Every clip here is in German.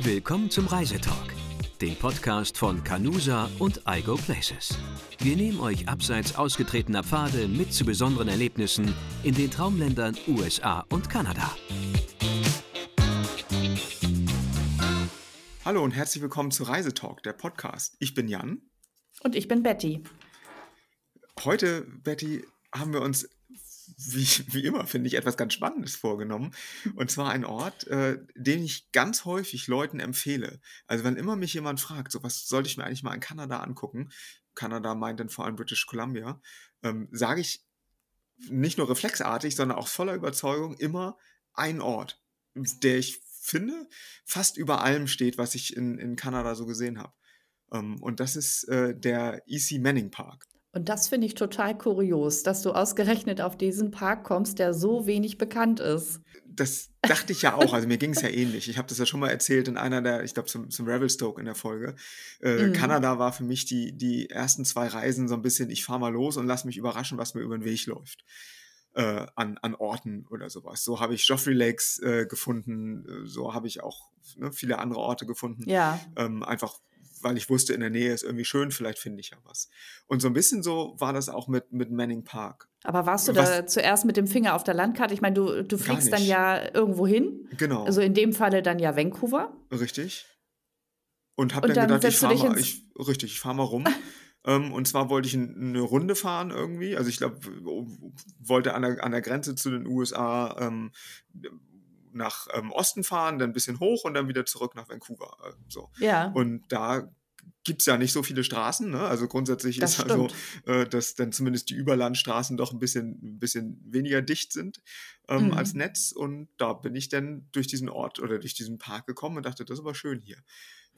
Willkommen zum Reisetalk, dem Podcast von Canusa und iGo Places. Wir nehmen euch abseits ausgetretener Pfade mit zu besonderen Erlebnissen in den Traumländern USA und Kanada. Hallo und herzlich willkommen zu Reisetalk, der Podcast. Ich bin Jan. Und ich bin Betty. Heute, Betty, haben wir uns wie, wie immer, finde ich, etwas ganz Spannendes vorgenommen. Und zwar ein Ort, äh, den ich ganz häufig Leuten empfehle. Also wenn immer mich jemand fragt, so was sollte ich mir eigentlich mal in Kanada angucken, Kanada meint dann vor allem British Columbia, ähm, sage ich nicht nur reflexartig, sondern auch voller Überzeugung immer ein Ort, der ich finde, fast über allem steht, was ich in, in Kanada so gesehen habe. Ähm, und das ist äh, der E.C. Manning Park. Und das finde ich total kurios, dass du ausgerechnet auf diesen Park kommst, der so wenig bekannt ist. Das dachte ich ja auch. Also mir ging es ja ähnlich. Ich habe das ja schon mal erzählt in einer der, ich glaube, zum, zum Revelstoke in der Folge. Äh, mhm. Kanada war für mich die, die ersten zwei Reisen so ein bisschen, ich fahre mal los und lass mich überraschen, was mir über den Weg läuft. Äh, an, an Orten oder sowas. So habe ich Joffrey Lakes äh, gefunden, äh, so habe ich auch ne, viele andere Orte gefunden. Ja. Ähm, einfach weil ich wusste, in der Nähe ist irgendwie schön, vielleicht finde ich ja was. Und so ein bisschen so war das auch mit, mit Manning Park. Aber warst du was, da zuerst mit dem Finger auf der Landkarte? Ich meine, du, du fliegst dann ja irgendwo hin. Genau. Also in dem Falle dann ja Vancouver. Richtig. Und habe dann, dann, gedacht, ich fahre mal, ich, richtig, ich fahre mal rum. ähm, und zwar wollte ich eine Runde fahren irgendwie. Also ich glaube, wollte an der, an der Grenze zu den USA ähm, nach ähm, Osten fahren, dann ein bisschen hoch und dann wieder zurück nach Vancouver. Äh, so. Ja. Und da gibt es ja nicht so viele Straßen. Ne? Also grundsätzlich das ist also, äh, dass dann zumindest die Überlandstraßen doch ein bisschen, ein bisschen weniger dicht sind ähm, mhm. als Netz. Und da bin ich dann durch diesen Ort oder durch diesen Park gekommen und dachte, das ist aber schön hier.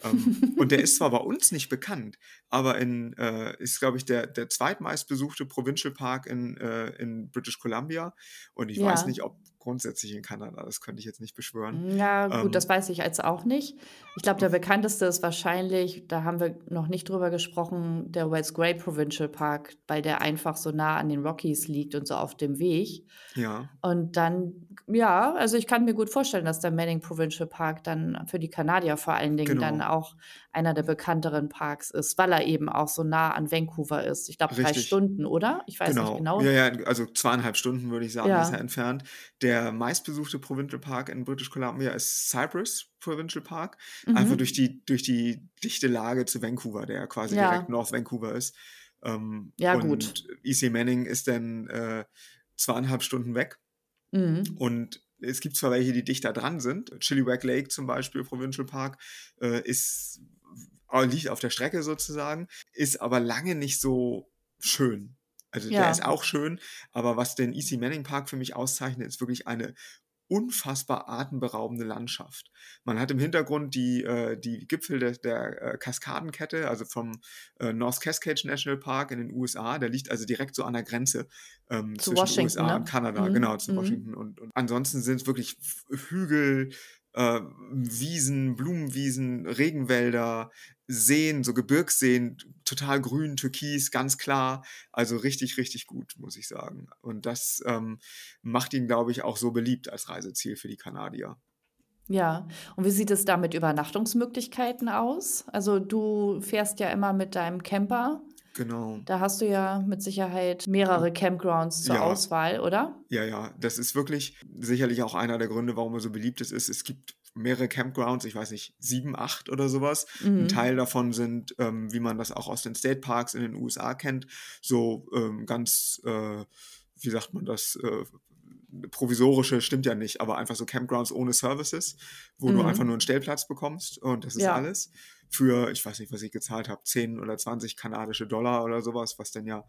ähm, und der ist zwar bei uns nicht bekannt, aber in, äh, ist, glaube ich, der, der zweitmeistbesuchte Provincial Park in, äh, in British Columbia. Und ich ja. weiß nicht, ob grundsätzlich in Kanada. Das könnte ich jetzt nicht beschwören. Ja, gut, ähm, das weiß ich jetzt auch nicht. Ich glaube, der bekannteste ist wahrscheinlich, da haben wir noch nicht drüber gesprochen, der West Grey Provincial Park, weil der einfach so nah an den Rockies liegt und so auf dem Weg. Ja. Und dann, ja, also ich kann mir gut vorstellen, dass der Manning Provincial Park dann für die Kanadier vor allen Dingen genau. dann auch einer der bekannteren Parks ist, weil er eben auch so nah an Vancouver ist. Ich glaube, drei Stunden, oder? Ich weiß genau. nicht genau. Ja, ja, also zweieinhalb Stunden würde ich sagen, ja. ist er entfernt. Der meistbesuchte Provincial Park in British Columbia ist Cypress Provincial Park. Mhm. Einfach durch die, durch die dichte Lage zu Vancouver, der ja quasi ja. direkt North Vancouver ist. Ähm, ja, und gut. EC Manning ist dann äh, zweieinhalb Stunden weg. Mhm. Und es gibt zwar welche, die dichter dran sind. Chilliwack Lake zum Beispiel, Provincial Park, äh, ist liegt auf der Strecke sozusagen, ist aber lange nicht so schön. Also ja. der ist auch schön, aber was den Easy Manning Park für mich auszeichnet, ist wirklich eine unfassbar atemberaubende Landschaft. Man hat im Hintergrund die, äh, die Gipfel der, der äh, Kaskadenkette, also vom äh, North Cascade National Park in den USA. Der liegt also direkt so an der Grenze ähm, zwischen Washington, USA ne? und Kanada, mhm. genau, zu mhm. Washington. Und, und ansonsten sind es wirklich Hügel, äh, Wiesen, Blumenwiesen, Regenwälder, Seen, so Gebirgsseen, total grün, türkis, ganz klar. Also richtig, richtig gut, muss ich sagen. Und das ähm, macht ihn, glaube ich, auch so beliebt als Reiseziel für die Kanadier. Ja, und wie sieht es da mit Übernachtungsmöglichkeiten aus? Also du fährst ja immer mit deinem Camper. Genau. Da hast du ja mit Sicherheit mehrere Campgrounds zur ja. Auswahl, oder? Ja, ja, das ist wirklich sicherlich auch einer der Gründe, warum er so beliebt ist. Es gibt mehrere Campgrounds, ich weiß nicht, sieben, acht oder sowas. Mhm. Ein Teil davon sind, ähm, wie man das auch aus den State Parks in den USA kennt, so ähm, ganz, äh, wie sagt man das, äh, provisorische stimmt ja nicht, aber einfach so Campgrounds ohne Services, wo mhm. du einfach nur einen Stellplatz bekommst und das ist ja. alles. Für, ich weiß nicht, was ich gezahlt habe, 10 oder 20 kanadische Dollar oder sowas, was dann ja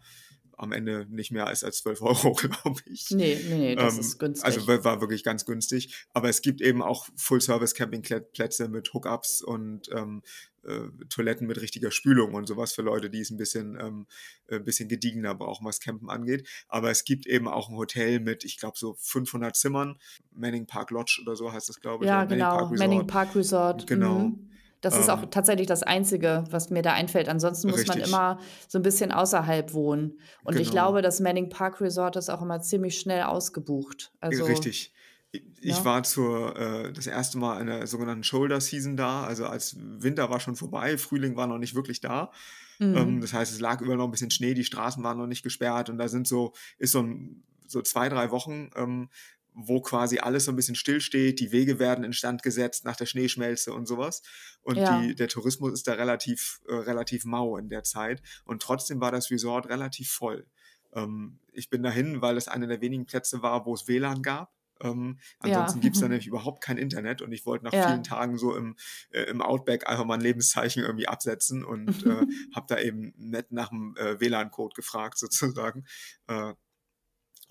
am Ende nicht mehr ist als 12 Euro, glaube ich. Nee, nee, nee, das ähm, ist günstig. Also war wirklich ganz günstig. Aber es gibt eben auch Full-Service-Campingplätze mit Hookups und ähm, äh, Toiletten mit richtiger Spülung und sowas für Leute, die es ein bisschen, ähm, ein äh, bisschen gediegener brauchen, was Campen angeht. Aber es gibt eben auch ein Hotel mit, ich glaube, so 500 Zimmern. Manning Park Lodge oder so heißt das, glaube ich. Ja, genau. Manning Park Resort. Genau. Mhm. Das ist auch ähm. tatsächlich das Einzige, was mir da einfällt. Ansonsten muss richtig. man immer so ein bisschen außerhalb wohnen. Und genau. ich glaube, das Manning Park Resort ist auch immer ziemlich schnell ausgebucht. Also richtig. Ich ja. war zur, äh, das erste Mal in der sogenannten Shoulder Season da, also als Winter war schon vorbei, Frühling war noch nicht wirklich da. Mhm. Ähm, das heißt, es lag überall noch ein bisschen Schnee, die Straßen waren noch nicht gesperrt und da sind so, ist so, ein, so zwei, drei Wochen, ähm, wo quasi alles so ein bisschen stillsteht, die Wege werden instand gesetzt nach der Schneeschmelze und sowas. Und ja. die, der Tourismus ist da relativ, äh, relativ mau in der Zeit. Und trotzdem war das Resort relativ voll. Ähm, ich bin dahin, weil es einer der wenigen Plätze war, wo es WLAN gab. Ähm, ansonsten ja. gibt es da nämlich überhaupt kein Internet und ich wollte nach ja. vielen Tagen so im, äh, im Outback einfach mal ein Lebenszeichen irgendwie absetzen und äh, habe da eben nett nach dem äh, WLAN-Code gefragt sozusagen.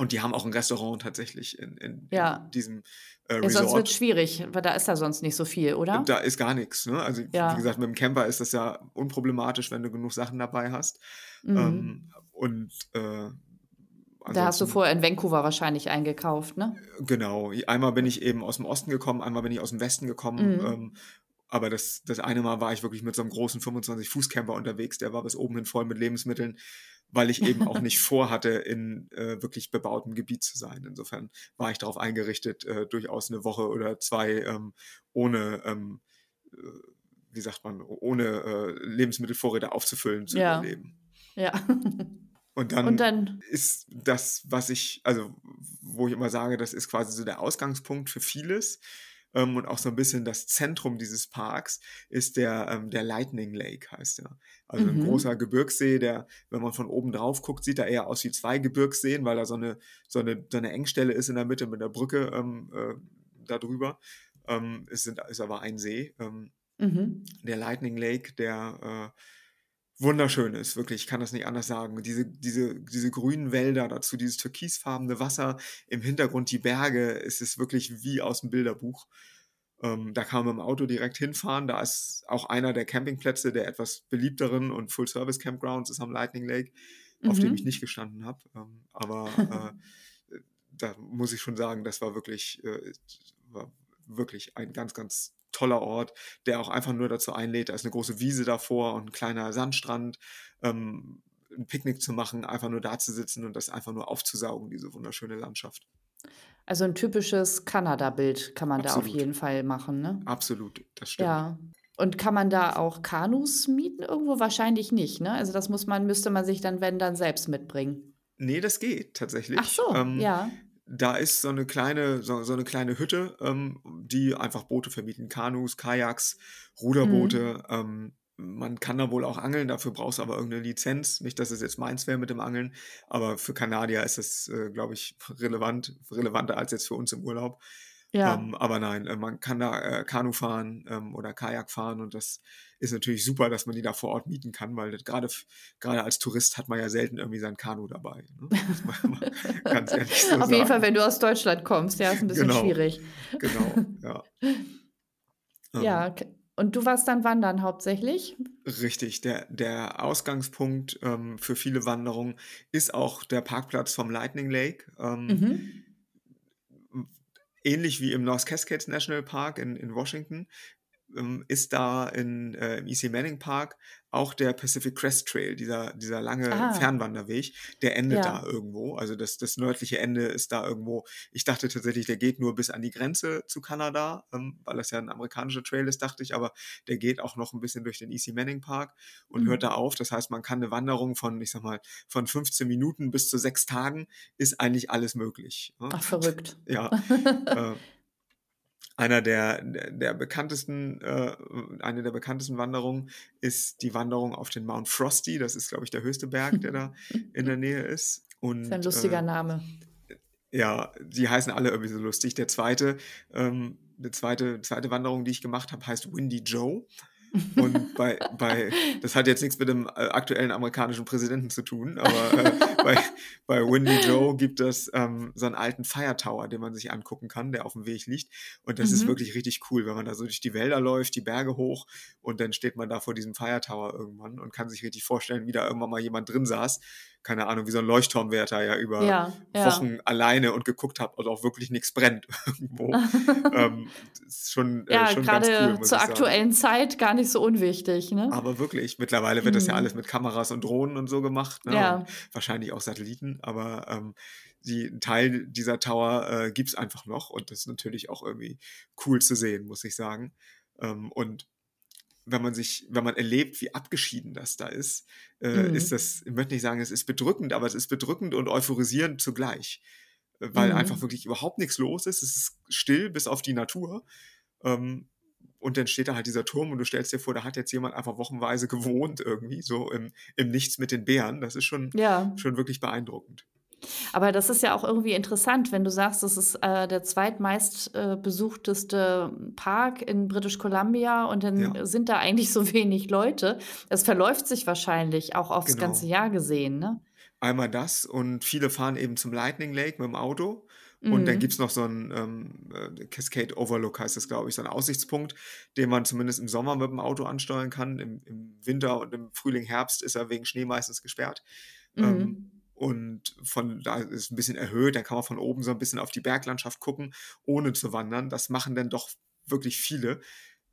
Und die haben auch ein Restaurant tatsächlich in, in, ja. in diesem äh, Resort. Ja, sonst wird es schwierig, weil da ist da sonst nicht so viel, oder? Da ist gar nichts. Ne? Also ja. wie gesagt, mit dem Camper ist das ja unproblematisch, wenn du genug Sachen dabei hast. Mhm. Ähm, und äh, da hast du vorher in Vancouver wahrscheinlich eingekauft, ne? Genau. Einmal bin ich eben aus dem Osten gekommen, einmal bin ich aus dem Westen gekommen. Mhm. Ähm, aber das, das eine Mal war ich wirklich mit so einem großen 25-Fuß-Camper unterwegs, der war bis oben hin voll mit Lebensmitteln weil ich eben auch nicht vorhatte, in äh, wirklich gebautem Gebiet zu sein. Insofern war ich darauf eingerichtet, äh, durchaus eine Woche oder zwei ähm, ohne, ähm, äh, wie sagt man, ohne äh, Lebensmittelvorräte aufzufüllen zu ja. überleben. Ja. Und dann, Und dann, ist das, was ich, also wo ich immer sage, das ist quasi so der Ausgangspunkt für vieles ähm, und auch so ein bisschen das Zentrum dieses Parks ist der, ähm, der Lightning Lake, heißt er. Also mhm. ein großer Gebirgssee, der, wenn man von oben drauf guckt, sieht er eher aus wie zwei Gebirgsseen, weil da so eine, so eine, so eine Engstelle ist in der Mitte mit der Brücke ähm, äh, da drüber. Ähm, es sind, ist aber ein See. Ähm, mhm. Der Lightning Lake, der äh, wunderschön ist, wirklich, ich kann das nicht anders sagen. Diese, diese, diese grünen Wälder, dazu dieses türkisfarbene Wasser, im Hintergrund die Berge, es ist wirklich wie aus dem Bilderbuch. Ähm, da kann man dem Auto direkt hinfahren. Da ist auch einer der Campingplätze der etwas beliebteren und Full-Service-Campgrounds ist am Lightning Lake, mhm. auf dem ich mhm. nicht gestanden habe. Ähm, aber äh, da muss ich schon sagen, das war wirklich, äh, war wirklich ein ganz, ganz toller Ort, der auch einfach nur dazu einlädt, da ist eine große Wiese davor und ein kleiner Sandstrand, ähm, ein Picknick zu machen, einfach nur da zu sitzen und das einfach nur aufzusaugen, diese wunderschöne Landschaft. Also ein typisches Kanada-Bild kann man Absolut. da auf jeden Fall machen, ne? Absolut, das stimmt. Ja. Und kann man da auch Kanus mieten irgendwo? Wahrscheinlich nicht, ne? Also das muss man, müsste man sich dann, wenn, dann selbst mitbringen. Nee, das geht tatsächlich. Ach so, ähm, ja da ist so eine kleine, so, so eine kleine Hütte, ähm, die einfach Boote vermieten, Kanus, Kajaks, Ruderboote. Mhm. Ähm, man kann da wohl auch angeln, dafür brauchst du aber irgendeine Lizenz. Nicht, dass es jetzt meins wäre mit dem Angeln, aber für Kanadier ist das, äh, glaube ich, relevant, relevanter als jetzt für uns im Urlaub. Ja. Ähm, aber nein, äh, man kann da äh, Kanu fahren ähm, oder Kajak fahren und das ist natürlich super, dass man die da vor Ort mieten kann, weil gerade gerade als Tourist hat man ja selten irgendwie sein Kanu dabei. Ne? ganz ehrlich so Auf sagen. jeden Fall, wenn du aus Deutschland kommst, ja, ist ein bisschen genau. schwierig. Genau, ja. ja, ähm. und du warst dann wandern hauptsächlich? Richtig, der, der Ausgangspunkt ähm, für viele Wanderungen ist auch der Parkplatz vom Lightning Lake. Ähm, mhm ähnlich wie im North Cascades National Park in, in Washington, ähm, ist da in, äh, im EC Manning Park auch der Pacific Crest Trail, dieser, dieser lange ah. Fernwanderweg, der endet ja. da irgendwo. Also das, das nördliche Ende ist da irgendwo. Ich dachte tatsächlich, der geht nur bis an die Grenze zu Kanada, ähm, weil das ja ein amerikanischer Trail ist, dachte ich, aber der geht auch noch ein bisschen durch den EC Manning Park und mhm. hört da auf. Das heißt, man kann eine Wanderung von, ich sag mal, von 15 Minuten bis zu sechs Tagen ist eigentlich alles möglich. Ne? Ach, verrückt. Ja. äh, einer der, der bekanntesten, äh, eine der bekanntesten Wanderungen ist die Wanderung auf den Mount Frosty. Das ist, glaube ich, der höchste Berg, der da in der Nähe ist. Und, das ist ein lustiger äh, Name. Ja, die heißen alle irgendwie so lustig. Der zweite, ähm, die zweite, zweite Wanderung, die ich gemacht habe, heißt Windy Joe. Und bei, bei, das hat jetzt nichts mit dem äh, aktuellen amerikanischen Präsidenten zu tun, aber äh, bei, bei Windy Joe gibt es ähm, so einen alten Fire Tower, den man sich angucken kann, der auf dem Weg liegt. Und das mhm. ist wirklich richtig cool, wenn man da so durch die Wälder läuft, die Berge hoch und dann steht man da vor diesem Fire Tower irgendwann und kann sich richtig vorstellen, wie da irgendwann mal jemand drin saß keine Ahnung, wie so ein Leuchtturmwärter ja über ja, Wochen ja. alleine und geguckt habe, also auch wirklich nichts brennt irgendwo. ähm, ist schon, äh, ja, schon gerade cool, zur aktuellen Zeit gar nicht so unwichtig. Ne? Aber wirklich, mittlerweile wird mhm. das ja mhm. alles mit Kameras und Drohnen und so gemacht. Ne? Ja. Und wahrscheinlich auch Satelliten, aber ähm, die Teil dieser Tower äh, gibt es einfach noch und das ist natürlich auch irgendwie cool zu sehen, muss ich sagen. Ähm, und wenn man sich, wenn man erlebt, wie abgeschieden das da ist, äh, mhm. ist das, ich möchte nicht sagen, es ist bedrückend, aber es ist bedrückend und euphorisierend zugleich. Weil mhm. einfach wirklich überhaupt nichts los ist. Es ist still bis auf die Natur. Ähm, und dann steht da halt dieser Turm und du stellst dir vor, da hat jetzt jemand einfach wochenweise gewohnt irgendwie, so im, im Nichts mit den Bären. Das ist schon, ja. schon wirklich beeindruckend. Aber das ist ja auch irgendwie interessant, wenn du sagst, das ist äh, der zweitmeist äh, besuchteste Park in British Columbia und dann ja. sind da eigentlich so wenig Leute. Das verläuft sich wahrscheinlich auch aufs genau. ganze Jahr gesehen, ne? Einmal das und viele fahren eben zum Lightning Lake mit dem Auto. Und mhm. dann gibt es noch so einen ähm, äh, Cascade Overlook, heißt das, glaube ich, so einen Aussichtspunkt, den man zumindest im Sommer mit dem Auto ansteuern kann. Im, im Winter und im Frühling, Herbst ist er wegen Schnee meistens gesperrt. Mhm. Ähm, und von da ist ein bisschen erhöht, dann kann man von oben so ein bisschen auf die Berglandschaft gucken, ohne zu wandern. Das machen dann doch wirklich viele.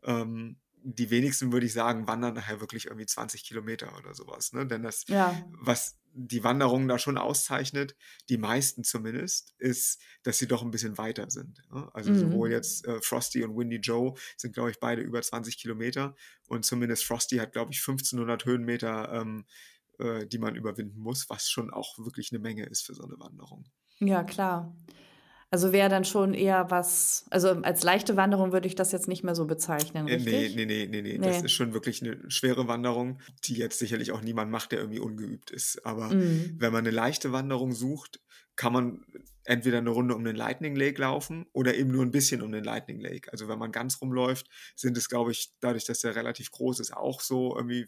Ähm, die wenigsten, würde ich sagen, wandern nachher wirklich irgendwie 20 Kilometer oder sowas. Ne? Denn das, ja. was die Wanderung da schon auszeichnet, die meisten zumindest, ist, dass sie doch ein bisschen weiter sind. Ne? Also mhm. sowohl jetzt äh, Frosty und Windy Joe sind, glaube ich, beide über 20 Kilometer und zumindest Frosty hat, glaube ich, 1500 Höhenmeter ähm, äh, die man überwinden muss, was schon auch wirklich eine Menge ist für so eine Wanderung. Ja, klar. Also wäre dann schon eher was, also als leichte Wanderung würde ich das jetzt nicht mehr so bezeichnen, äh, richtig? Nee, nee, nee, nee, nee. Das ist schon wirklich eine schwere Wanderung, die jetzt sicherlich auch niemand macht, der irgendwie ungeübt ist. Aber mhm. wenn man eine leichte Wanderung sucht, kann man entweder eine Runde um den Lightning Lake laufen oder eben nur ein bisschen um den Lightning Lake. Also wenn man ganz rumläuft, sind es, glaube ich, dadurch, dass der relativ groß ist, auch so irgendwie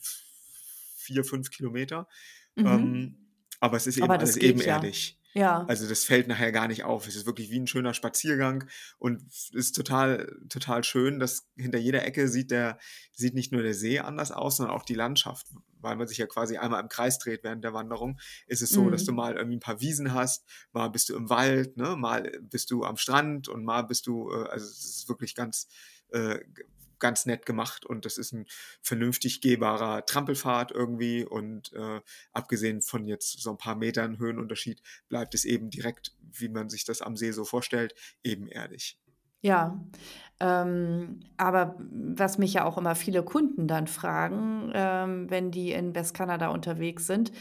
vier, fünf Kilometer. Mhm. Ähm, aber es ist eben alles ebenerdig. Ja. Ja. Also das fällt nachher gar nicht auf. Es ist wirklich wie ein schöner Spaziergang und ist total, total schön, dass hinter jeder Ecke sieht der, sieht nicht nur der See anders aus, sondern auch die Landschaft. Weil man sich ja quasi einmal im Kreis dreht während der Wanderung, ist es so, mhm. dass du mal irgendwie ein paar Wiesen hast, mal bist du im Wald, ne, mal bist du am Strand und mal bist du, äh, also es ist wirklich ganz, äh, ganz nett gemacht und das ist ein vernünftig gehbarer Trampelpfad irgendwie und äh, abgesehen von jetzt so ein paar Metern Höhenunterschied bleibt es eben direkt, wie man sich das am See so vorstellt, ebenerdig. Ja, ähm, aber was mich ja auch immer viele Kunden dann fragen, ähm, wenn die in Westkanada unterwegs sind,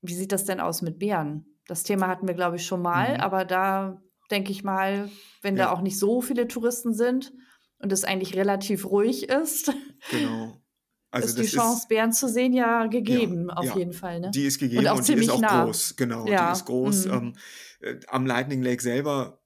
wie sieht das denn aus mit Bären? Das Thema hatten wir, glaube ich, schon mal, mhm. aber da denke ich mal, wenn ja. da auch nicht so viele Touristen sind, und es eigentlich relativ ruhig ist, genau. Also ist die Chance, Bären zu sehen, ja gegeben, ja, auf ja. jeden Fall. Ne? Die ist gegeben und, auch und die ist auch nah. groß, genau, ja. die ist groß. Mhm. Ähm, äh, am Lightning Lake selber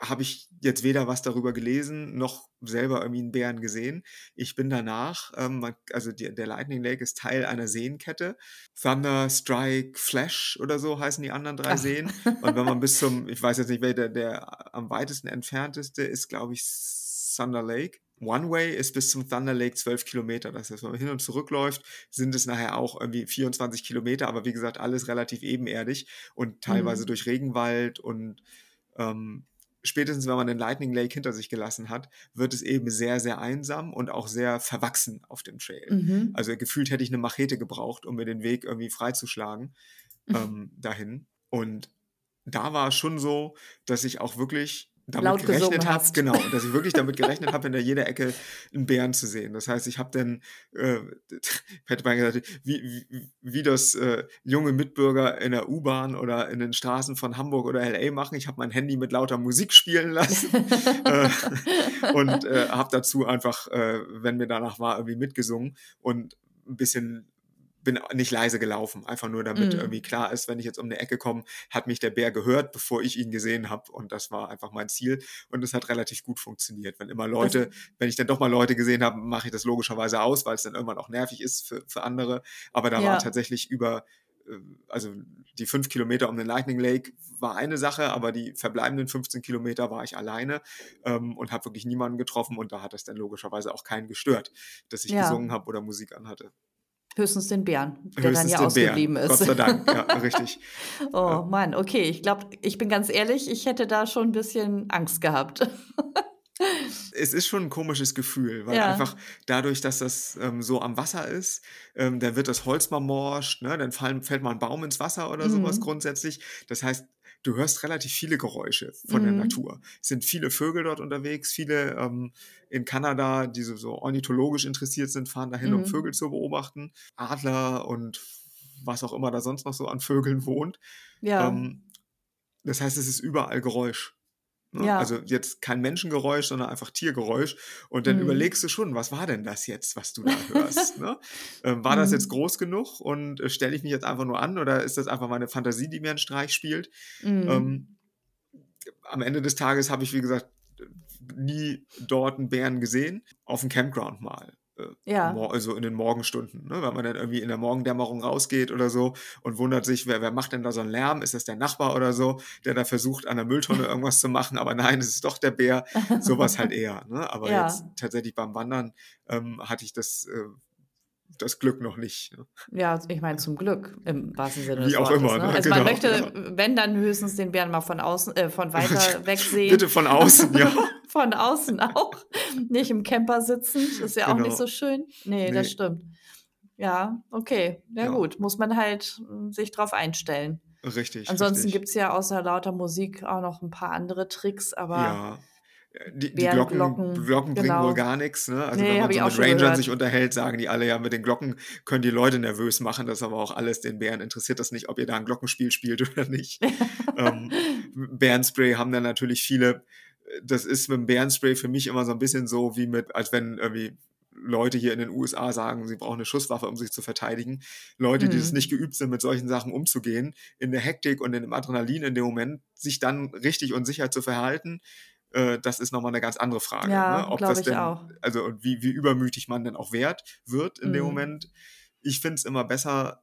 habe ich jetzt weder was darüber gelesen, noch selber irgendwie einen Bären gesehen. Ich bin danach, ähm, also die, der Lightning Lake ist Teil einer Seenkette. Thunder, Strike, Flash oder so heißen die anderen drei. Seen. Und wenn man bis zum, ich weiß jetzt nicht, wer der, der am weitesten entfernteste ist, glaube ich, Thunder Lake. One Way ist bis zum Thunder Lake 12 Kilometer. Das heißt, wenn man hin und zurück läuft, sind es nachher auch irgendwie 24 Kilometer, aber wie gesagt, alles relativ ebenerdig und teilweise mhm. durch Regenwald und ähm, spätestens wenn man den Lightning Lake hinter sich gelassen hat, wird es eben sehr, sehr einsam und auch sehr verwachsen auf dem Trail. Mhm. Also gefühlt hätte ich eine Machete gebraucht, um mir den Weg irgendwie freizuschlagen ähm, dahin. Und da war es schon so, dass ich auch wirklich damit Laut gerechnet habe, genau, dass ich wirklich damit gerechnet habe, in der jeder Ecke einen Bären zu sehen. Das heißt, ich habe dann, äh, hätte man gesagt, wie, wie, wie das äh, junge Mitbürger in der U-Bahn oder in den Straßen von Hamburg oder LA machen. Ich habe mein Handy mit lauter Musik spielen lassen äh, und äh, habe dazu einfach, äh, wenn mir danach war, irgendwie mitgesungen und ein bisschen bin nicht leise gelaufen, einfach nur damit mhm. irgendwie klar ist, wenn ich jetzt um eine Ecke komme, hat mich der Bär gehört, bevor ich ihn gesehen habe und das war einfach mein Ziel und es hat relativ gut funktioniert. Wenn immer Leute, das wenn ich dann doch mal Leute gesehen habe, mache ich das logischerweise aus, weil es dann irgendwann auch nervig ist für, für andere, aber da ja. war tatsächlich über äh, also die fünf Kilometer um den Lightning Lake war eine Sache, aber die verbleibenden 15 Kilometer war ich alleine ähm, und habe wirklich niemanden getroffen und da hat es dann logischerweise auch keinen gestört, dass ich ja. gesungen habe oder Musik anhatte. Höchstens den Bären, der Höchstens dann ja ausgeblieben Bären. ist. Gott sei Dank, ja, richtig. oh Mann, okay. Ich glaube, ich bin ganz ehrlich, ich hätte da schon ein bisschen Angst gehabt. es ist schon ein komisches Gefühl, weil ja. einfach dadurch, dass das ähm, so am Wasser ist, ähm, dann wird das Holz mal morscht, ne? dann fallen, fällt mal ein Baum ins Wasser oder mhm. sowas grundsätzlich. Das heißt, du hörst relativ viele Geräusche von mhm. der Natur. Es sind viele Vögel dort unterwegs, viele ähm, in Kanada, die so, so, ornithologisch interessiert sind, fahren dahin, mhm. um Vögel zu beobachten. Adler und was auch immer da sonst noch so an Vögeln wohnt. Ja. Ähm, das heißt, es ist überall Geräusch. Ne? Ja. Also jetzt kein Menschengeräusch, sondern einfach Tiergeräusch. Und dann mhm. überlegst du schon, was war denn das jetzt, was du da hörst? ne? ähm, war mhm. das jetzt mhm. groß genug und äh, stelle ich mich jetzt einfach nur an oder ist das einfach meine Fantasie, die mir einen Streich spielt? Mhm. Ähm, am Ende des Tages habe ich, wie gesagt, nie dort einen Bären gesehen. Auf dem Campground mal. Äh, ja. also in den Morgenstunden, ne? wenn man dann irgendwie in der Morgendämmerung rausgeht oder so und wundert sich, wer, wer macht denn da so einen Lärm? Ist das der Nachbar oder so, der da versucht, an der Mülltonne irgendwas zu machen? Aber nein, es ist doch der Bär. Sowas halt eher. Ne? Aber ja. jetzt tatsächlich beim Wandern ähm, hatte ich das äh, das Glück noch nicht. Ne? Ja, ich meine zum Glück im wahrsten Sinne des Wie auch Wortes, immer. Ne? ne? Also genau, man möchte, ja. wenn dann höchstens den Bären mal von außen, äh, von weiter weg sehen. Bitte von außen, ja. von außen auch. Nicht im Camper sitzen, ist ja genau. auch nicht genau. so schön. Nee, nee, das stimmt. Ja, okay. Ja, ja, gut, muss man halt hm, sich drauf einstellen. Richtig. Ansonsten gibt es ja außer lauter Musik auch noch ein paar andere Tricks, aber. Ja die, die Glocken, Glocken, Glocken bringen genau. wohl gar nichts. Ne? Also nee, wenn man so mit Rangern gehört. sich unterhält, sagen die alle, ja, mit den Glocken können die Leute nervös machen. Das ist aber auch alles, den Bären interessiert das nicht, ob ihr da ein Glockenspiel spielt oder nicht. ähm, Bärenspray haben dann natürlich viele, das ist mit dem Bärenspray für mich immer so ein bisschen so, wie mit, als wenn irgendwie Leute hier in den USA sagen, sie brauchen eine Schusswaffe, um sich zu verteidigen. Leute, mhm. die es nicht geübt sind, mit solchen Sachen umzugehen, in der Hektik und in dem Adrenalin in dem Moment, sich dann richtig und sicher zu verhalten, äh, das ist nochmal eine ganz andere Frage. Ja, ne? Ob das denn, auch. also und wie, wie übermütig man denn auch wert wird in mhm. dem Moment. Ich finde es immer besser,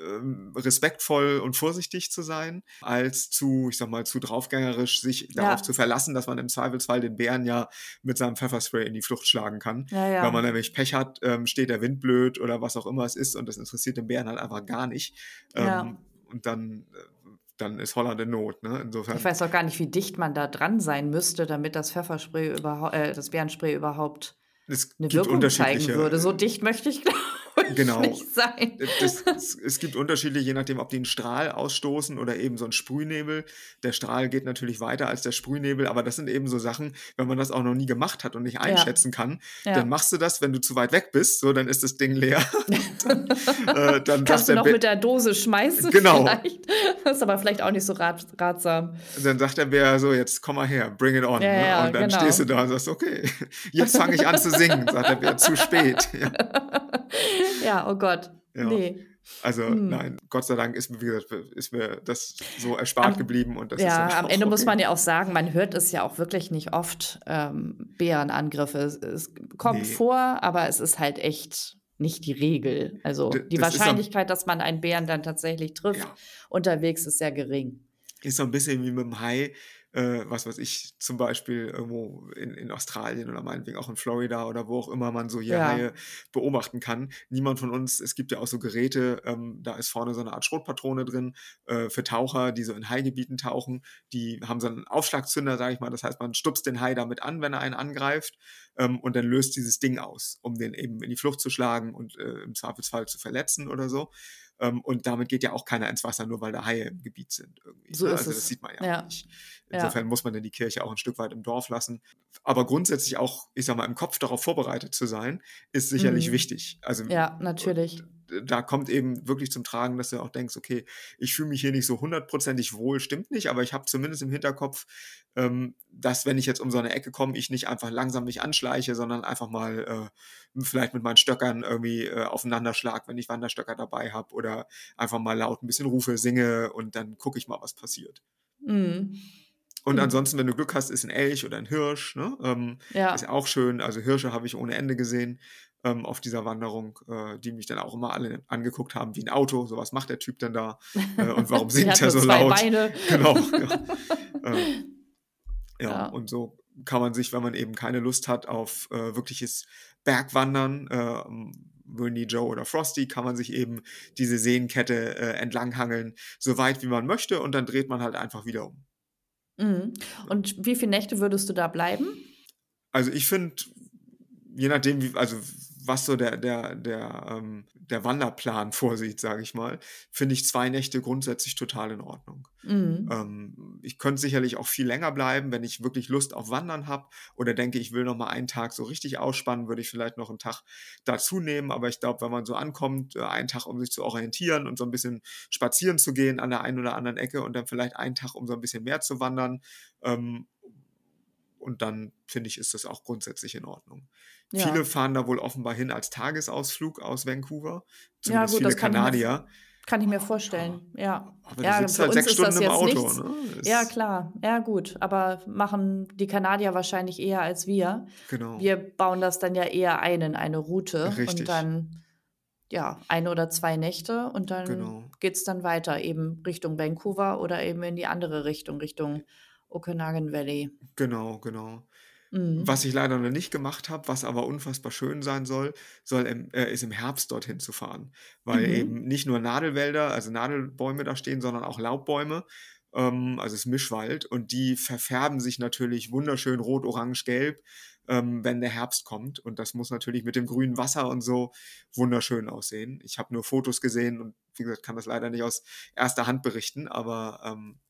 ähm, respektvoll und vorsichtig zu sein, als zu, ich sag mal, zu draufgängerisch sich darauf ja. zu verlassen, dass man im Zweifelsfall den Bären ja mit seinem Pfefferspray in die Flucht schlagen kann. Ja, ja. Wenn man nämlich Pech hat, ähm, steht der Wind blöd oder was auch immer es ist und das interessiert den Bären halt einfach gar nicht. Ähm, und dann äh, dann ist Holland in Not. Ne? Insofern. Ich weiß auch gar nicht, wie dicht man da dran sein müsste, damit das Pfefferspray überhaupt, äh, das Bärenspray überhaupt eine Wirkung zeigen würde. So dicht möchte ich, glaube genau. nicht sein. Das, es, es, gibt Unterschiede, je nachdem, ob die einen Strahl ausstoßen oder eben so einen Sprühnebel. Der Strahl geht natürlich weiter als der Sprühnebel, aber das sind eben so Sachen, wenn man das auch noch nie gemacht hat und nicht einschätzen ja. kann, ja. dann machst du das, wenn du zu weit weg bist, so, dann ist das Ding leer. dann, äh, dann Kannst du noch Bär, mit der Dose schmeißen genau. vielleicht. Das ist aber vielleicht auch nicht so rat, ratsam. Dann sagt der Bär so, jetzt komm mal her, bring it on. Ja, ne? Und dann genau. stehst du da und sagst, okay, jetzt fange ich an zu singen, sagt der Bär, zu spät. Ja, oh Gott. Ja. Nee. Also hm. nein, Gott sei Dank ist, wie gesagt, ist mir das so erspart am, geblieben. Und das ja, ist am Ende okay. muss man ja auch sagen, man hört es ja auch wirklich nicht oft, ähm, Bärenangriffe. Es, es kommt nee. vor, aber es ist halt echt nicht die Regel. Also D die Wahrscheinlichkeit, dass man einen Bären dann tatsächlich trifft, ja. unterwegs ist sehr gering. Ist so ein bisschen wie mit dem Hai äh, was weiß ich, zum Beispiel irgendwo in, in Australien oder meinetwegen auch in Florida oder wo auch immer man so hier ja. Haie beobachten kann. Niemand von uns, es gibt ja auch so Geräte, ähm, da ist vorne so eine Art Schrotpatrone drin äh, für Taucher, die so in Haigebieten tauchen. Die haben so einen Aufschlagzünder, sage ich mal. Das heißt, man stupst den Hai damit an, wenn er einen angreift ähm, und dann löst dieses Ding aus, um den eben in die Flucht zu schlagen und äh, im Zweifelsfall zu verletzen oder so. Ähm, und damit geht ja auch keiner ins Wasser, nur weil da Haie im Gebiet sind. Irgendwie. So ne? also es. das sieht man ja, ja. nicht. Insofern ja. muss man dann die Kirche auch ein Stück weit im Dorf lassen. Aber grundsätzlich auch, ich sag mal, im Kopf darauf vorbereitet zu sein, ist sicherlich mhm. wichtig. Also, ja, natürlich. Da kommt eben wirklich zum Tragen, dass du auch denkst, okay, ich fühle mich hier nicht so hundertprozentig wohl, stimmt nicht, aber ich habe zumindest im Hinterkopf, ähm, dass wenn ich jetzt um so eine Ecke komme, ich nicht einfach langsam mich anschleiche, sondern einfach mal äh, vielleicht mit meinen Stöckern irgendwie äh, aufeinander schlag, wenn ich Wanderstöcker dabei habe oder einfach mal laut ein bisschen rufe, singe und dann gucke ich mal, was passiert. Mhm. Und mhm. ansonsten, wenn du Glück hast, ist ein Elch oder ein Hirsch. Ne? Ähm, ja. Ist auch schön. Also Hirsche habe ich ohne Ende gesehen ähm, auf dieser Wanderung, äh, die mich dann auch immer alle angeguckt haben wie ein Auto. So was macht der Typ denn da? Äh, und warum singt er so laut? Beine. Genau. Ja. ähm, ja, ja, und so kann man sich, wenn man eben keine Lust hat auf äh, wirkliches Bergwandern, äh, Winnie Joe oder Frosty, kann man sich eben diese Seenkette äh, entlanghangeln, so weit wie man möchte und dann dreht man halt einfach wieder um. Mhm. Und wie viele Nächte würdest du da bleiben? Also ich finde, je nachdem, wie, also was so der, der, der, ähm, der Wanderplan vorsieht, sage ich mal, finde ich zwei Nächte grundsätzlich total in Ordnung. Mhm. Ähm, ich könnte sicherlich auch viel länger bleiben, wenn ich wirklich Lust auf Wandern habe oder denke, ich will noch mal einen Tag so richtig ausspannen, würde ich vielleicht noch einen Tag dazu nehmen. Aber ich glaube, wenn man so ankommt, äh, einen Tag, um sich zu orientieren und so ein bisschen spazieren zu gehen an der einen oder anderen Ecke und dann vielleicht einen Tag, um so ein bisschen mehr zu wandern. Ähm, und dann finde ich, ist das auch grundsätzlich in Ordnung. Ja. Viele fahren da wohl offenbar hin als Tagesausflug aus Vancouver. Zumindest ja, gut, viele Kanadier. Kann ich mir vorstellen, ja. Aber ja, du sitzt halt sechs Stunden im Auto, ne? Ja, klar. Ja, gut. Aber machen die Kanadier wahrscheinlich eher als wir. Genau. Wir bauen das dann ja eher ein in eine Route. Richtig. Und dann, ja, eine oder zwei Nächte und dann genau. geht es dann weiter, eben Richtung Vancouver oder eben in die andere Richtung, Richtung Okanagan Valley. Genau, genau. Mhm. Was ich leider noch nicht gemacht habe, was aber unfassbar schön sein soll, soll im, äh, ist im Herbst dorthin zu fahren. Weil mhm. eben nicht nur Nadelwälder, also Nadelbäume da stehen, sondern auch Laubbäume. Ähm, also es ist Mischwald und die verfärben sich natürlich wunderschön rot, orange, gelb, ähm, wenn der Herbst kommt. Und das muss natürlich mit dem grünen Wasser und so wunderschön aussehen. Ich habe nur Fotos gesehen und wie gesagt, kann das leider nicht aus erster Hand berichten, aber ähm,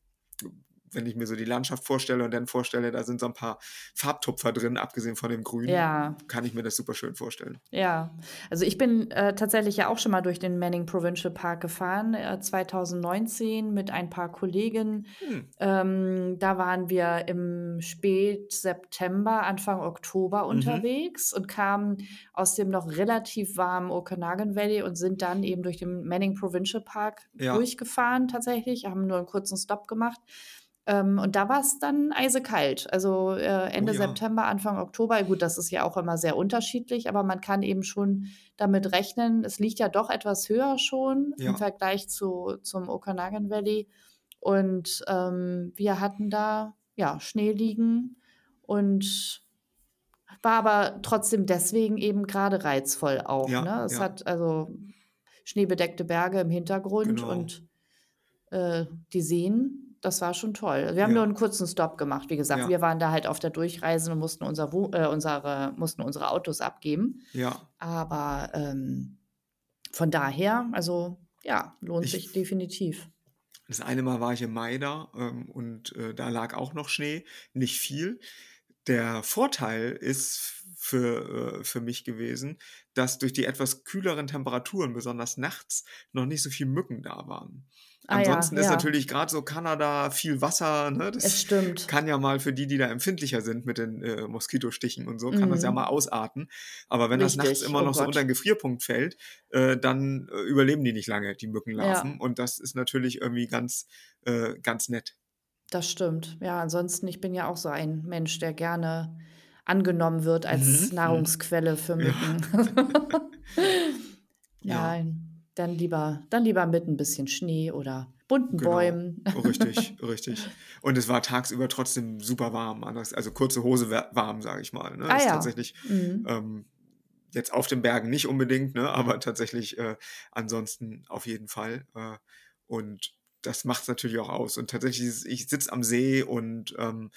wenn ich mir so die Landschaft vorstelle und dann vorstelle, da sind so ein paar Farbtupfer drin, abgesehen von dem Grün, ja. kann ich mir das super schön vorstellen. Ja, also ich bin äh, tatsächlich ja auch schon mal durch den Manning Provincial Park gefahren, äh, 2019 mit ein paar Kollegen. Hm. Ähm, da waren wir im Spätseptember, Anfang Oktober mhm. unterwegs und kamen aus dem noch relativ warmen Okanagan Valley und sind dann eben durch den Manning Provincial Park ja. durchgefahren tatsächlich, haben nur einen kurzen Stop gemacht. Ähm, und da war es dann eisekalt. Also äh, Ende oh ja. September, Anfang Oktober. Gut, das ist ja auch immer sehr unterschiedlich, aber man kann eben schon damit rechnen. Es liegt ja doch etwas höher schon ja. im Vergleich zu, zum Okanagan Valley. Und ähm, wir hatten da ja Schnee liegen und war aber trotzdem deswegen eben gerade reizvoll auch. Ja, ne? Es hat also schneebedeckte Berge im Hintergrund genau. und äh, die Seen das war schon toll. Wir haben nur einen kurzen Stop gemacht. Wie gesagt, Ja. wir waren da halt auf der Durchreise und mussten unser äh, unsere mussten unsere Autos abgeben. Ja. Aber, ähm, von daher, also, ja, lohnt Ich sich definitiv. das eine Mal war ich im Mai da, ähm, und, äh, da lag auch noch Schnee, nicht viel. Der Vorteil ist für, äh, für mich gewesen, dass durch die etwas kühleren Temperaturen, besonders nachts, noch nicht so viel Mücken da waren. Ah, Ansonsten ja, ist ja. natürlich gerade so Kanada viel Wasser. Ne? Das es stimmt. kann ja mal für die, die da empfindlicher sind mit den äh, Moskitostichen und so, kann mhm. das ja mhm. mal ausarten. Aber wenn Richtig. das nachts immer oh noch Gott. so unter den Gefrierpunkt fällt, äh, dann äh, überleben die nicht lange, die Mückenlarven. Ja. Und das ist natürlich irgendwie ganz, äh, ganz nett. Das stimmt. Ja, ansonsten, ich bin ja auch so ein Mensch, der gerne angenommen wird als mhm. mhm. Nahrungsquelle für Mücken. Ja. ja. Dann lieber, dann lieber mit ein bisschen Schnee oder bunten genau. Bäumen. Richtig, richtig. Und es war tagsüber trotzdem super warm, also kurze Hose warm, sage ich mal. Ne? Ah, ist ja. tatsächlich mhm. ähm, jetzt auf den Bergen nicht unbedingt, ne? aber tatsächlich äh, ansonsten auf jeden Fall. Äh, und das macht es natürlich auch aus. Und tatsächlich, ich sitze am See und ähm,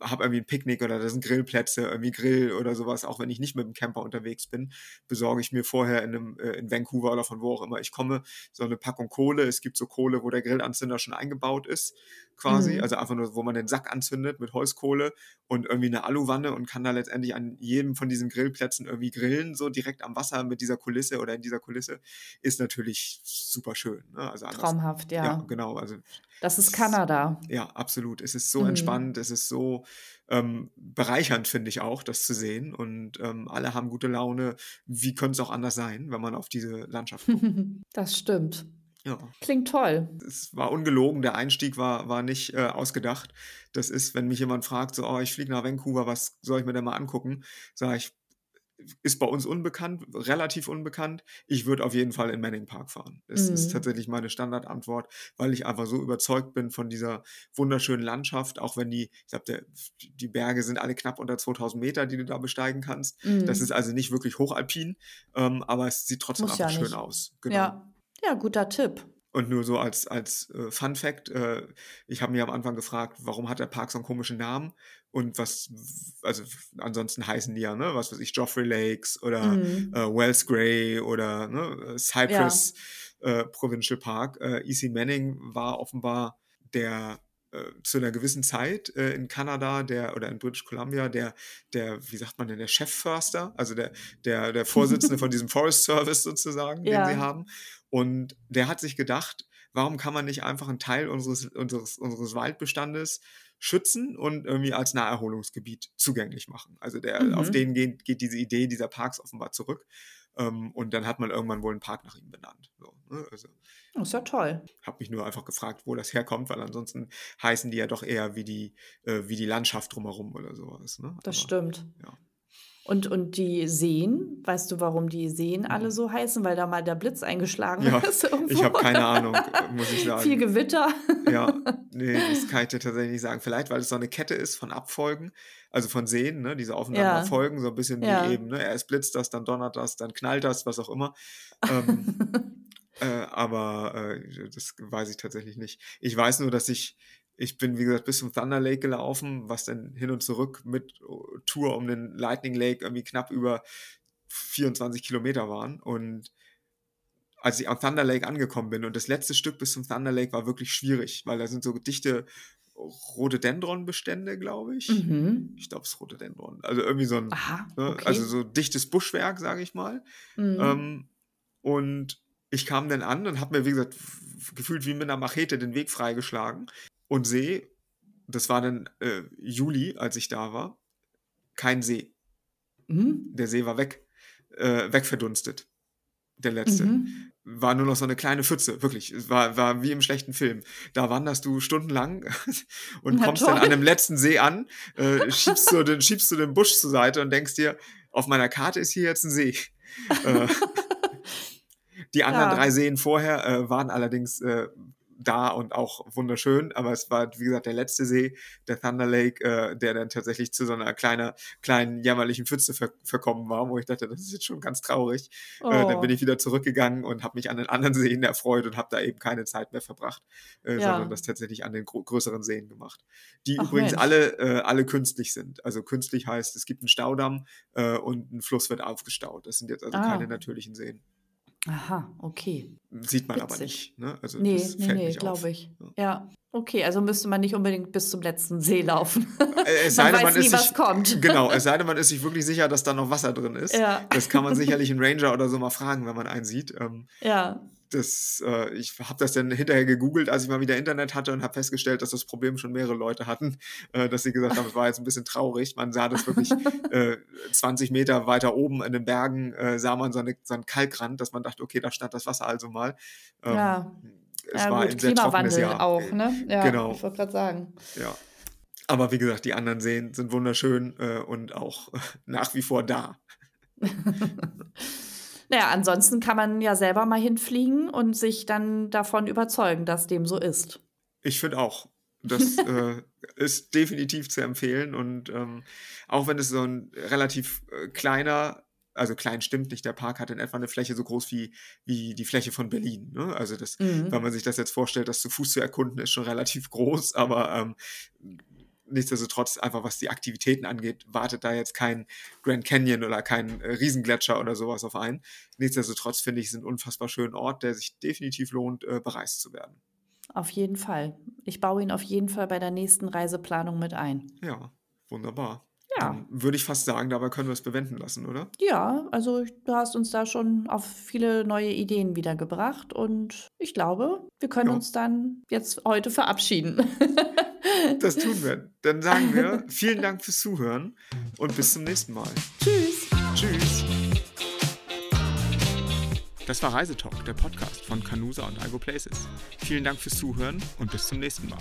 habe irgendwie ein Picknick oder da sind Grillplätze, irgendwie Grill oder sowas. Auch wenn ich nicht mit dem Camper unterwegs bin, besorge ich mir vorher in, einem, äh, in Vancouver oder von wo auch immer ich komme, so eine Packung Kohle. Es gibt so Kohle, wo der Grillanzünder schon eingebaut ist, quasi. Mhm. Also einfach nur, wo man den Sack anzündet mit Holzkohle und irgendwie eine Aluwanne und kann da letztendlich an jedem von diesen Grillplätzen irgendwie grillen, so direkt am Wasser mit dieser Kulisse oder in dieser Kulisse. Ist natürlich super schön. Ne? Also anders, Traumhaft, ja. Ja, genau. Also, das ist Kanada. Ja, absolut. Es ist so mhm. entspannt, es ist so ähm, bereichernd, finde ich auch, das zu sehen. Und ähm, alle haben gute Laune. Wie könnte es auch anders sein, wenn man auf diese Landschaft guckt? das stimmt. Ja. Klingt toll. Es war ungelogen, der Einstieg war, war nicht äh, ausgedacht. Das ist, wenn mich jemand fragt, so, oh, ich fliege nach Vancouver, was soll ich mir denn mal angucken? Sage ich, ist bei uns unbekannt, relativ unbekannt. Ich würde auf jeden Fall in Manning Park fahren. Das mhm. ist tatsächlich meine Standardantwort, weil ich einfach so überzeugt bin von dieser wunderschönen Landschaft, auch wenn die, ich glaube, die Berge sind alle knapp unter 2000 Meter, die du da besteigen kannst. Mhm. Das ist also nicht wirklich hochalpin, ähm, aber es sieht trotzdem Muss einfach ja schön aus. Genau. Ja. Ja, guter Tipp. Und nur so als, als äh, Fun Fact, äh, ich habe mir am Anfang gefragt, warum hat der Park so einen komischen Namen? und was, also ansonsten heißen die ja, ne, was weiß ich, Joffrey Lakes oder mhm. äh, Wells Gray oder ne, Cypress ja. äh, Provincial Park. Äh, E.C. Manning war offenbar der äh, zu einer gewissen Zeit äh, in Kanada, der oder in British Columbia, der, der, wie sagt man denn, der Chefförster, also der, der, der Vorsitzende von diesem Forest Service sozusagen, ja. den sie haben. Und der hat sich gedacht, warum kann man nicht einfach einen Teil unseres, unseres, unseres Waldbestandes schützen und irgendwie als Naherholungsgebiet zugänglich machen. Also der, mhm. auf den geht, geht diese Idee dieser Parks offenbar zurück. Ähm, und dann hat man irgendwann wohl einen Park nach ihm benannt. So, ne? also, das ist ja toll. Habe mich nur einfach gefragt, wo das herkommt, weil ansonsten heißen die ja doch eher wie die, äh, wie die Landschaft drumherum oder sowas. Ne? Das Aber, stimmt. Ja. Und, und die Seen, weißt du, warum die Seen alle so heißen? Weil da mal der Blitz eingeschlagen ja, ist. Irgendwo. Ich habe keine Ahnung, muss ich sagen. Viel Gewitter. Ja, nee, das kann ich dir tatsächlich nicht sagen. Vielleicht, weil es so eine Kette ist von Abfolgen, also von Seen, ne, diese aufeinander ja. folgen, so ein bisschen ja. wie eben, ne? Erst blitzt das, dann donnert das, dann knallt das, was auch immer. Ähm, äh, aber äh, das weiß ich tatsächlich nicht. Ich weiß nur, dass ich ich bin, wie gesagt, bis zum Thunder Lake gelaufen, was dann hin und zurück mit Tour um den Lightning Lake irgendwie knapp über 24 Kilometer waren. Und als ich am Thunder Lake angekommen bin und das letzte Stück bis zum Thunder Lake war wirklich schwierig, weil da sind so dichte Rhododendron-Bestände, glaube ich. Mhm. Ich glaube, es ist Rhododendron. Also irgendwie so ein, Aha, ne, okay. also so dichtes Buschwerk, sage ich mal. Mhm. Ähm, und ich kam dann an und habe mir, wie gesagt, gefühlt wie mit einer Machete den Weg freigeschlagen und sehe, das war dann äh, Juli, als ich da war, kein See. Mhm. Der See war weg, äh, wegverdunstet. Der letzte. Mhm. War nur noch so eine kleine Pfütze, wirklich. War, war wie im schlechten Film. Da wanderst du stundenlang und Na, kommst toll. dann an dem letzten See an, äh, schiebst, du den, schiebst du den Busch zur Seite und denkst dir, auf meiner Karte ist hier jetzt ein See. Äh, die anderen ja. drei Seen vorher äh, waren allerdings äh, da und auch wunderschön, aber es war, wie gesagt, der letzte See, der Thunder Lake, äh, der dann tatsächlich zu so einer kleiner, kleinen, jämmerlichen Pfütze ver verkommen war, wo ich dachte, das ist jetzt schon ganz traurig. Oh. Äh, dann bin ich oh. wieder zurückgegangen und habe mich an den anderen Seen erfreut und habe da eben keine Zeit mehr verbracht, äh, ja. sondern das tatsächlich an den größeren Seen gemacht. Die Ach, übrigens alle, äh, alle künstlich sind. Also künstlich heißt, es gibt einen Staudamm äh, und ein Fluss wird aufgestaut. Das sind jetzt also ah. keine natürlichen Seen. Aha, okay. Sieht man Witzig. aber nicht. Ne? Also nee, nee, nee glaube ich. Ja. ja. Okay, also müsste man nicht unbedingt bis zum letzten See laufen. Äh, es man weiß man nie, sich, was kommt. Genau, es sei denn, man ist sich wirklich sicher, dass da noch Wasser drin ist. Ja. Das kann man sicherlich einen Ranger oder so mal fragen, wenn man einen sieht. Ähm, ja das, äh, ich habe das dann hinterher gegoogelt, als ich mal wieder Internet hatte und habe festgestellt, dass das Problem schon mehrere Leute hatten, äh, dass sie gesagt haben, es war jetzt ein bisschen traurig. Man sah das wirklich äh, 20 Meter weiter oben in den Bergen, äh, sah man so, eine, so einen Kalkrand, dass man dachte, okay, da stand das Wasser also mal. Ähm, ja. Es ja, war gut, ein sehr Klimawandel Jahr. auch, ne? Ja, genau. ich wollte gerade sagen. Ja. Aber wie gesagt, die anderen Seen sind wunderschön äh, und auch nach wie vor da. Naja, ansonsten kann man ja selber mal hinfliegen und sich dann davon überzeugen, dass dem so ist. Ich finde auch. Das äh, ist definitiv zu empfehlen. Und ähm, auch wenn es so ein relativ äh, kleiner, also klein stimmt nicht, der Park hat in etwa eine Fläche so groß wie, wie die Fläche von Berlin. Ne? Also das, mhm. wenn man sich das jetzt vorstellt, das zu Fuß zu erkunden, ist schon relativ groß, aber ähm, nichtsdestotrotz, einfach was die Aktivitäten angeht, wartet da jetzt kein Grand Canyon oder kein äh, Riesengletscher oder sowas auf einen. Nichtsdestotrotz finde ich es einen unfassbar schönen Ort, der sich definitiv lohnt, äh, bereist zu werden. Auf jeden Fall. Ich baue ihn auf jeden Fall bei der nächsten Reiseplanung mit ein. Ja, wunderbar. Ja. Würde ich fast sagen, dabei können wir es bewenden lassen, oder? Ja, also du hast uns da schon auf viele neue Ideen wiedergebracht und ich glaube, wir können ja. uns dann jetzt heute verabschieden. Das tun wir. Dann sagen wir vielen Dank fürs Zuhören und bis zum nächsten Mal. Tschüss. Tschüss. Das war Reisetalk, der Podcast von Canusa und Algo Places. Vielen Dank fürs Zuhören und bis zum nächsten Mal.